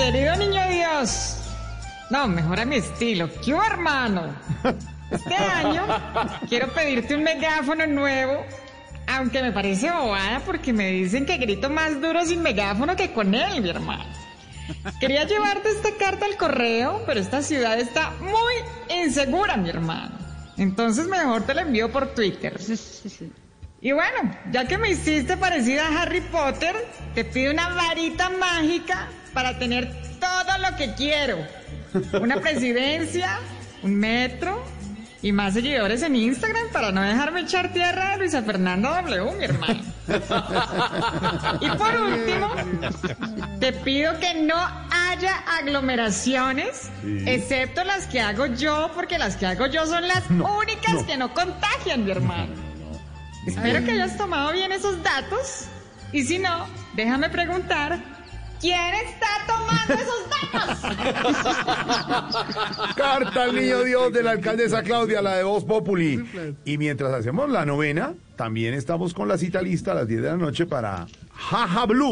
Querido niño Dios. No, mejora mi estilo. ¿Qué hermano? Este año quiero pedirte un megáfono nuevo, aunque me parece bobada porque me dicen que grito más duro sin megáfono que con él, mi hermano. Quería llevarte esta carta al correo, pero esta ciudad está muy insegura, mi hermano. Entonces mejor te la envío por Twitter. Y bueno, ya que me hiciste parecida a Harry Potter, te pido una varita mágica para tener todo lo que quiero. Una presidencia, un metro y más seguidores en Instagram para no dejarme echar tierra de Luisa Fernanda W, mi hermano. Y por último, te pido que no haya aglomeraciones, excepto las que hago yo, porque las que hago yo son las únicas que no contagian, mi hermano. Espero que hayas tomado bien esos datos. Y si no, déjame preguntar, ¿quién está tomando esos datos? Carta al niño Dios de la alcaldesa Claudia, la de Voz Populi. Y mientras hacemos la novena, también estamos con la cita lista a las 10 de la noche para Jaja Blue.